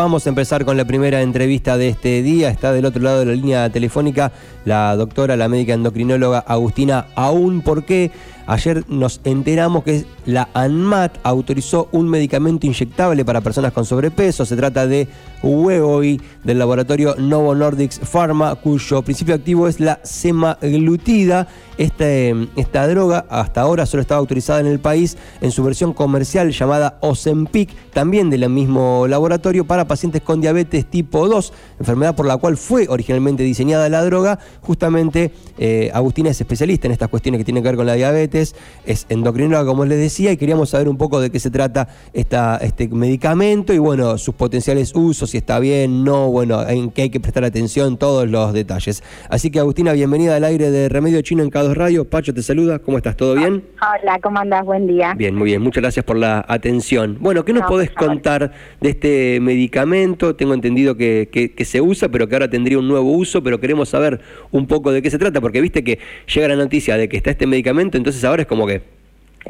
Vamos a empezar con la primera entrevista de este día. Está del otro lado de la línea telefónica la doctora, la médica endocrinóloga Agustina Aún. ¿Por qué? Ayer nos enteramos que la ANMAT autorizó un medicamento inyectable para personas con sobrepeso. Se trata de Wegovy del laboratorio Novo Nordics Pharma, cuyo principio activo es la semaglutida. Este, esta droga hasta ahora solo estaba autorizada en el país en su versión comercial llamada Ozempic, también del mismo laboratorio, para pacientes con diabetes tipo 2, enfermedad por la cual fue originalmente diseñada la droga. Justamente eh, Agustina es especialista en estas cuestiones que tienen que ver con la diabetes, es endocrinóloga, como les decía, y queríamos saber un poco de qué se trata esta, este medicamento y bueno, sus potenciales usos, si está bien, no, bueno, en qué hay que prestar atención, todos los detalles. Así que Agustina, bienvenida al aire de Remedio Chino en cada Radio. Pacho te saluda, ¿cómo estás? ¿Todo bien? Hola, ¿cómo andás? Buen día. Bien, muy bien, muchas gracias por la atención. Bueno, ¿qué nos podés contar de este medicamento? Tengo entendido que, que, se usa, pero que ahora tendría un nuevo uso, pero queremos saber un poco de qué se trata, porque viste que llega la noticia de que está este medicamento, entonces ahora es como que...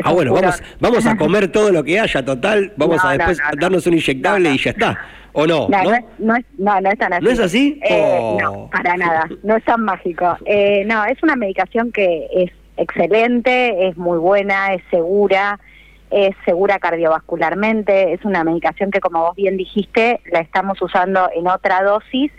ah, bueno, vamos, vamos a comer todo lo que haya, total, vamos a después darnos un inyectable y ya está. ¿O no? No, no, es, no, no, es tan así. ¿No es así? Eh, no, oh. para nada. No es tan mágico. Eh, no, es una medicación que es excelente, es muy buena, es segura, es segura cardiovascularmente. Es una medicación que, como vos bien dijiste, la estamos usando en otra dosis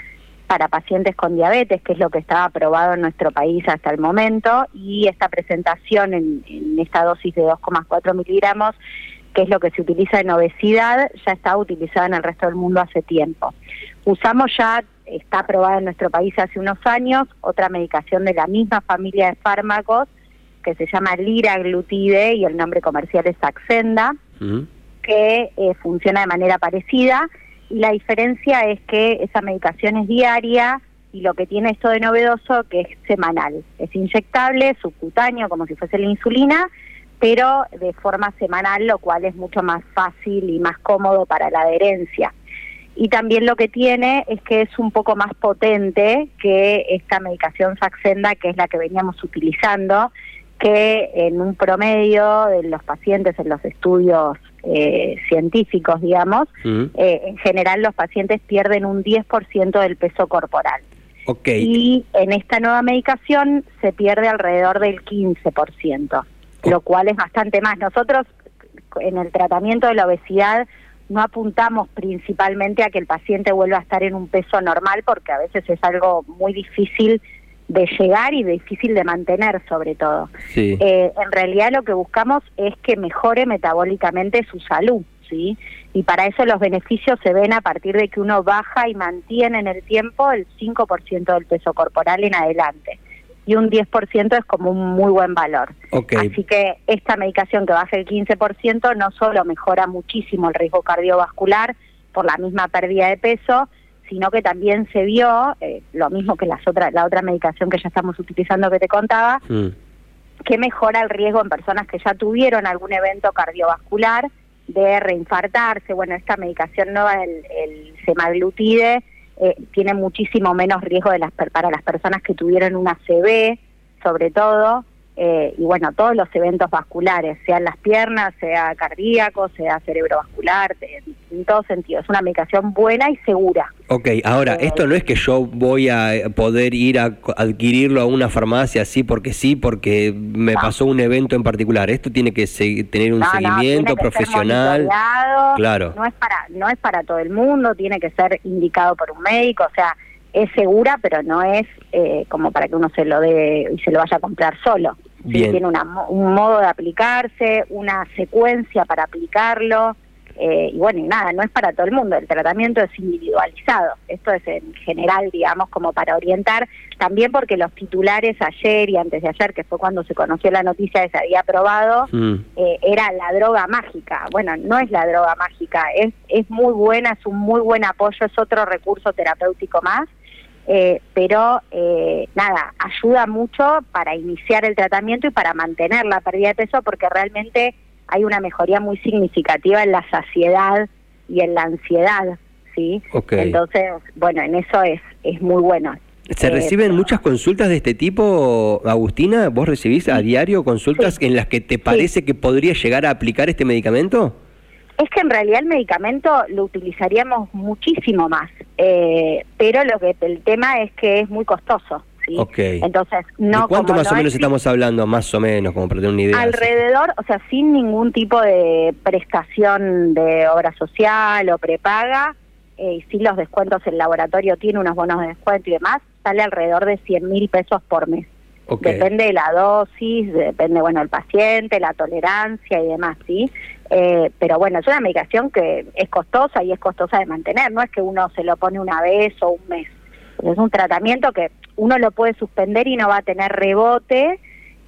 para pacientes con diabetes, que es lo que estaba aprobado en nuestro país hasta el momento, y esta presentación en, en esta dosis de 2,4 miligramos que es lo que se utiliza en obesidad, ya está utilizada en el resto del mundo hace tiempo. Usamos ya, está aprobada en nuestro país hace unos años, otra medicación de la misma familia de fármacos que se llama liraglutide y el nombre comercial es Saxenda, que eh, funciona de manera parecida la diferencia es que esa medicación es diaria y lo que tiene esto de novedoso que es semanal, es inyectable, subcutáneo como si fuese la insulina pero de forma semanal, lo cual es mucho más fácil y más cómodo para la adherencia. Y también lo que tiene es que es un poco más potente que esta medicación Saxenda, que es la que veníamos utilizando, que en un promedio de los pacientes en los estudios eh, científicos, digamos, eh, en general los pacientes pierden un 10% del peso corporal. Okay. Y en esta nueva medicación se pierde alrededor del 15% lo cual es bastante más. Nosotros en el tratamiento de la obesidad no apuntamos principalmente a que el paciente vuelva a estar en un peso normal porque a veces es algo muy difícil de llegar y difícil de mantener sobre todo. Eh, en realidad lo que buscamos es que mejore metabólicamente su salud, ¿sí? Y para eso los beneficios se ven a partir de que uno baja y mantiene en el tiempo el 5% del peso corporal en adelante y un 10% es como un muy buen valor. Así que esta medicación que baja el 15% no solo mejora muchísimo el riesgo cardiovascular por la misma pérdida de peso, sino que también se vio, eh, lo mismo que las otra, la otra medicación que ya estamos utilizando que te contaba, mm. que mejora el riesgo en personas que ya tuvieron algún evento cardiovascular de reinfartarse. Bueno, esta medicación nueva, el, el semaglutide, eh, tiene muchísimo menos riesgo de las, para las personas que tuvieron una CB, sobre todo, eh, y bueno, todos los eventos vasculares, sean las piernas, sea cardíaco, sea cerebrovascular, en, todo sentido. Es una medicación buena y segura. Ok, ahora, eh, esto no es que yo voy a poder ir a adquirirlo a una farmacia así porque sí, porque me pasó un evento en particular. Esto tiene que tener un seguimiento profesional. claro. No es, para, no es para todo el mundo, tiene que ser indicado por un médico, o sea es segura, pero no es eh, como para que uno se lo dé y se lo vaya a comprar solo. Tiene un modo de aplicarse, una secuencia para aplicarlo. Eh, y bueno, y nada, no es para todo el mundo, el tratamiento es individualizado. Esto es en general, digamos, como para orientar, también porque los titulares ayer y antes de ayer, que fue cuando se conoció la noticia de que se había aprobado, mm. eh, era la droga mágica. Bueno, no es la droga mágica, es, es muy buena, es un muy buen apoyo, es otro recurso terapéutico más eh, pero eh, nada, ayuda mucho para iniciar el tratamiento y para mantener la pérdida de peso porque realmente hay una mejoría muy significativa en la saciedad y en la ansiedad, ¿sí? Entonces, bueno, en eso es, es muy bueno. ¿Se eh, reciben muchas consultas de este tipo, Agustina? ¿Vos recibís a diario consultas en las que te parece que podría llegar a aplicar este medicamento? Es que en realidad el medicamento lo utilizaríamos muchísimo más, eh, pero lo que el tema es que es muy costoso. ¿Sí? Entonces, no. ¿De cuánto más o menos estamos hablando, más o menos, como para tener una idea? Alrededor, o sea, sin ningún tipo de prestación de obra social o prepaga, eh, y sin los descuentos, el laboratorio tiene unos bonos de descuento y demás, sale alrededor de 100 mil pesos por mes. Depende de la dosis, depende, bueno, el paciente, la tolerancia y demás, ¿sí? Eh, pero bueno, es una medicación que es costosa y es costosa de mantener, no es que uno se lo pone una vez o un mes. Es un tratamiento que uno lo puede suspender y no va a tener rebote,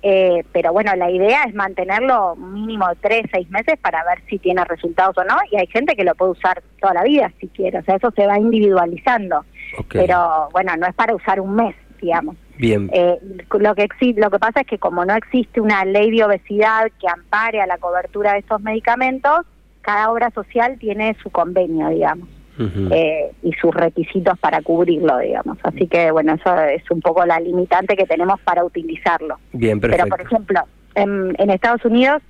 eh, pero bueno, la idea es mantenerlo mínimo tres, seis meses para ver si tiene resultados o no, y hay gente que lo puede usar toda la vida si quiere, o sea, eso se va individualizando, pero bueno, no es para usar un mes, digamos. Bien. Eh, lo, que lo que pasa es que como no existe una ley de obesidad que ampare a la cobertura de estos medicamentos, cada obra social tiene su convenio, digamos, eh, y sus requisitos para cubrirlo, digamos. Así que, bueno, eso es un poco la limitante que tenemos para utilizarlo. Bien, perfecto. Pero, por ejemplo, en, en Estados Unidos,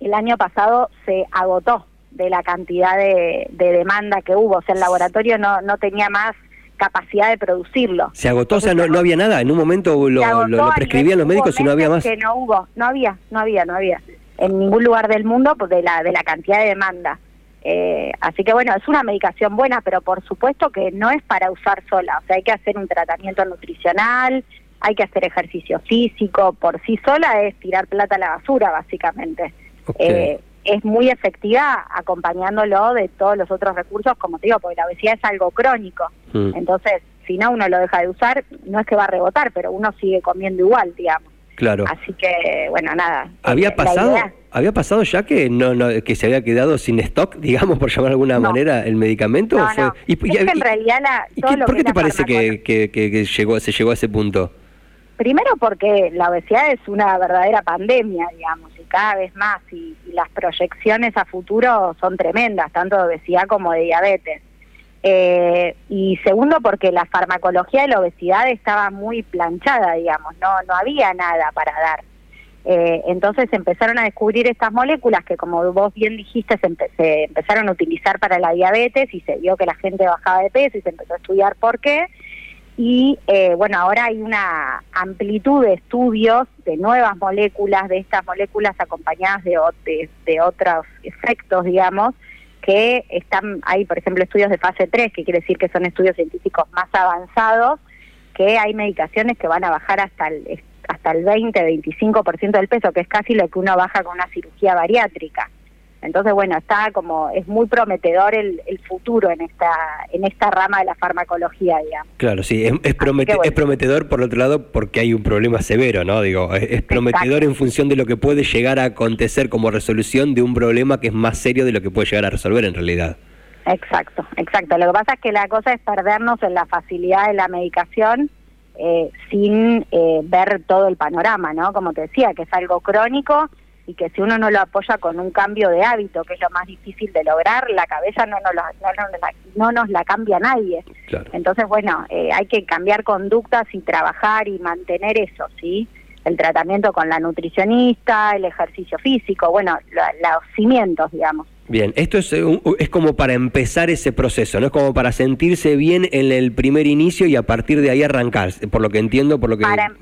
el año pasado se agotó de la cantidad de, de demanda que hubo. O sea, el laboratorio no, no tenía más capacidad de producirlo. ¿Se agotó? o sea, no, no, había nada. En un momento lo, lo, prescribían los médicos y no había más. Que no hubo, no había, no había, no había. En ningún lugar del mundo pues, de, la, de la cantidad de demanda. Eh, así que bueno, es una medicación buena, pero por supuesto que no es para usar sola. O sea, hay que hacer un tratamiento nutricional, hay que hacer ejercicio físico. Por sí sola es tirar plata a la basura, básicamente. Eh, es muy efectiva acompañándolo de todos los otros recursos, como te digo, porque la obesidad es algo crónico. Mm. Entonces, si no uno lo deja de usar, no es que va a rebotar, pero uno sigue comiendo igual, digamos. Claro. Así que, bueno, nada. ¿Había pasado había pasado ya que no, no que se había quedado sin stock, digamos, por llamar de alguna manera, el medicamento? No, fue? Y, en realidad la, ¿Por qué te parece que, que, llegó, se llegó a ese punto? Primero porque la obesidad es una verdadera pandemia, digamos, y cada vez más, y, las proyecciones a futuro son tremendas, tanto de obesidad como de diabetes. Eh, y segundo porque la farmacología de la obesidad estaba muy planchada, digamos, no, no había nada para dar. Eh, entonces empezaron a descubrir estas moléculas que, como vos bien dijiste, se, empezaron a utilizar para la diabetes y se vio que la gente bajaba de peso y se empezó a estudiar por qué y eh, bueno, ahora hay una amplitud de estudios de nuevas moléculas, de estas moléculas acompañadas de, de, otros efectos, digamos, que están, hay por ejemplo estudios de fase 3, que quiere decir que son estudios científicos más avanzados, que hay medicaciones que van a bajar hasta el, hasta el 20-25% del peso, que es casi lo que uno baja con una cirugía bariátrica. Entonces, bueno, está como, es muy prometedor el, el, futuro en esta, en esta rama de la farmacología, digamos. Claro, sí, es, es, prometedor por otro lado porque hay un problema severo, ¿no? Digo, es, prometedor en función de lo que puede llegar a acontecer como resolución de un problema que es más serio de lo que puede llegar a resolver en realidad. Exacto, exacto. Lo que pasa es que la cosa es perdernos en la facilidad de la medicación eh, sin eh, ver todo el panorama, ¿no? Como te decía, que es algo crónico y que si uno no lo apoya con un cambio de hábito, que es lo más difícil de lograr, la cabeza no nos, no, nos la cambia nadie. Entonces, bueno, eh, hay que cambiar conductas y trabajar y mantener eso, ¿sí? El tratamiento con la nutricionista, el ejercicio físico, bueno, los cimientos, digamos. Bien, esto es, eh, es como para empezar ese proceso, ¿no? Es como para sentirse bien en el primer inicio y a partir de ahí arrancar, por lo que entiendo, por lo que... Para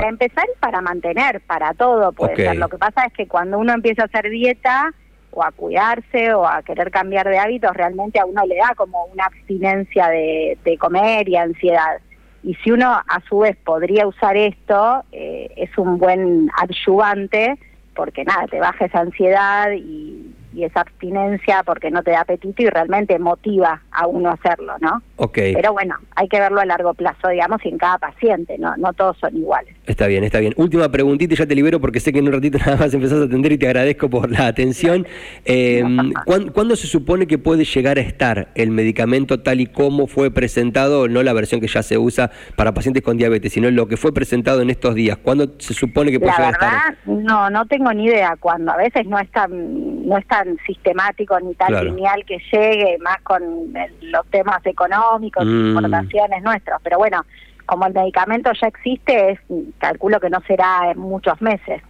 empezar y para mantener, para todo puede ser. Lo que pasa es que cuando uno empieza a hacer dieta o a cuidarse o a querer cambiar de hábitos, realmente a uno le da como una abstinencia de, comer y ansiedad. Y si uno a su vez podría usar esto, eh, es un buen adyuvante porque nada, te baja esa ansiedad y, y esa abstinencia porque no te da apetito y realmente motiva a uno a hacerlo, ¿no? Ok. Pero bueno, hay que verlo a largo plazo, digamos, y en cada paciente, ¿no? No todos son iguales. Está bien, está bien. Última preguntita y ya te libero porque sé que en un ratito nada más empezás a atender y te agradezco por la atención. Eh, ¿cuándo, se supone que puede llegar a estar el medicamento tal y como fue presentado, no la versión que ya se usa para pacientes con diabetes, sino lo que fue presentado en estos días? ¿Cuándo se supone que puede llegar a estar? No, no tengo ni idea cuándo. A veces no es tan, no es tan sistemático ni tan lineal que llegue, más con los temas económicos, mm. importaciones nuestros. Pero bueno, como el medicamento ya existe, es, calculo que no será en muchos meses.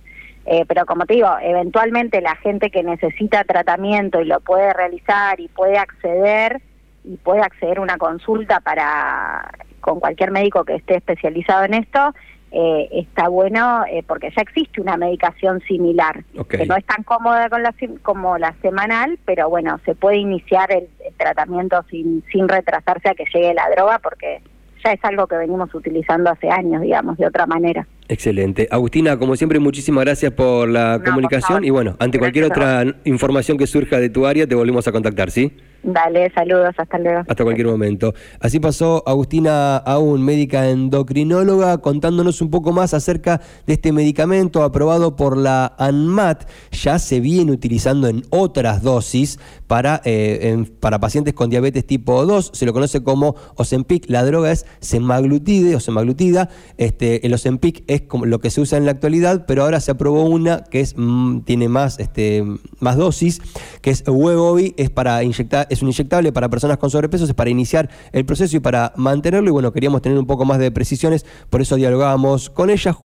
Eh, pero como te digo, eventualmente la gente que necesita tratamiento y lo puede realizar y puede acceder y puede acceder a una consulta para con cualquier médico que esté especializado en esto, eh, está bueno eh, porque ya existe una medicación similar, que no es tan cómoda con la, como la semanal, pero bueno, se puede iniciar el, tratamiento sin, sin retrasarse a que llegue la droga porque ya es algo que venimos utilizando hace años, digamos, de otra manera. Excelente. Agustina, como siempre, muchísimas gracias por la comunicación y bueno, ante cualquier otra información que surja de tu área, te volvemos a contactar, ¿sí? Dale, saludos, hasta luego. Hasta cualquier momento. Así pasó Agustina Aún, médica endocrinóloga, contándonos un poco más acerca de este medicamento aprobado por la ANMAT. Ya se viene utilizando en otras dosis para, eh, para pacientes con diabetes tipo 2. Se lo conoce como Ozempic. La droga es semaglutide o semaglutida. Este, el Ozempic es como lo que se usa en la actualidad, pero ahora se aprobó una que es, mm, tiene más, este, más dosis, que es Wegovy, es para inyectar es un inyectable para personas con sobrepeso, es para iniciar el proceso y para mantenerlo. Y bueno, queríamos tener un poco más de precisiones, por eso dialogábamos con ella.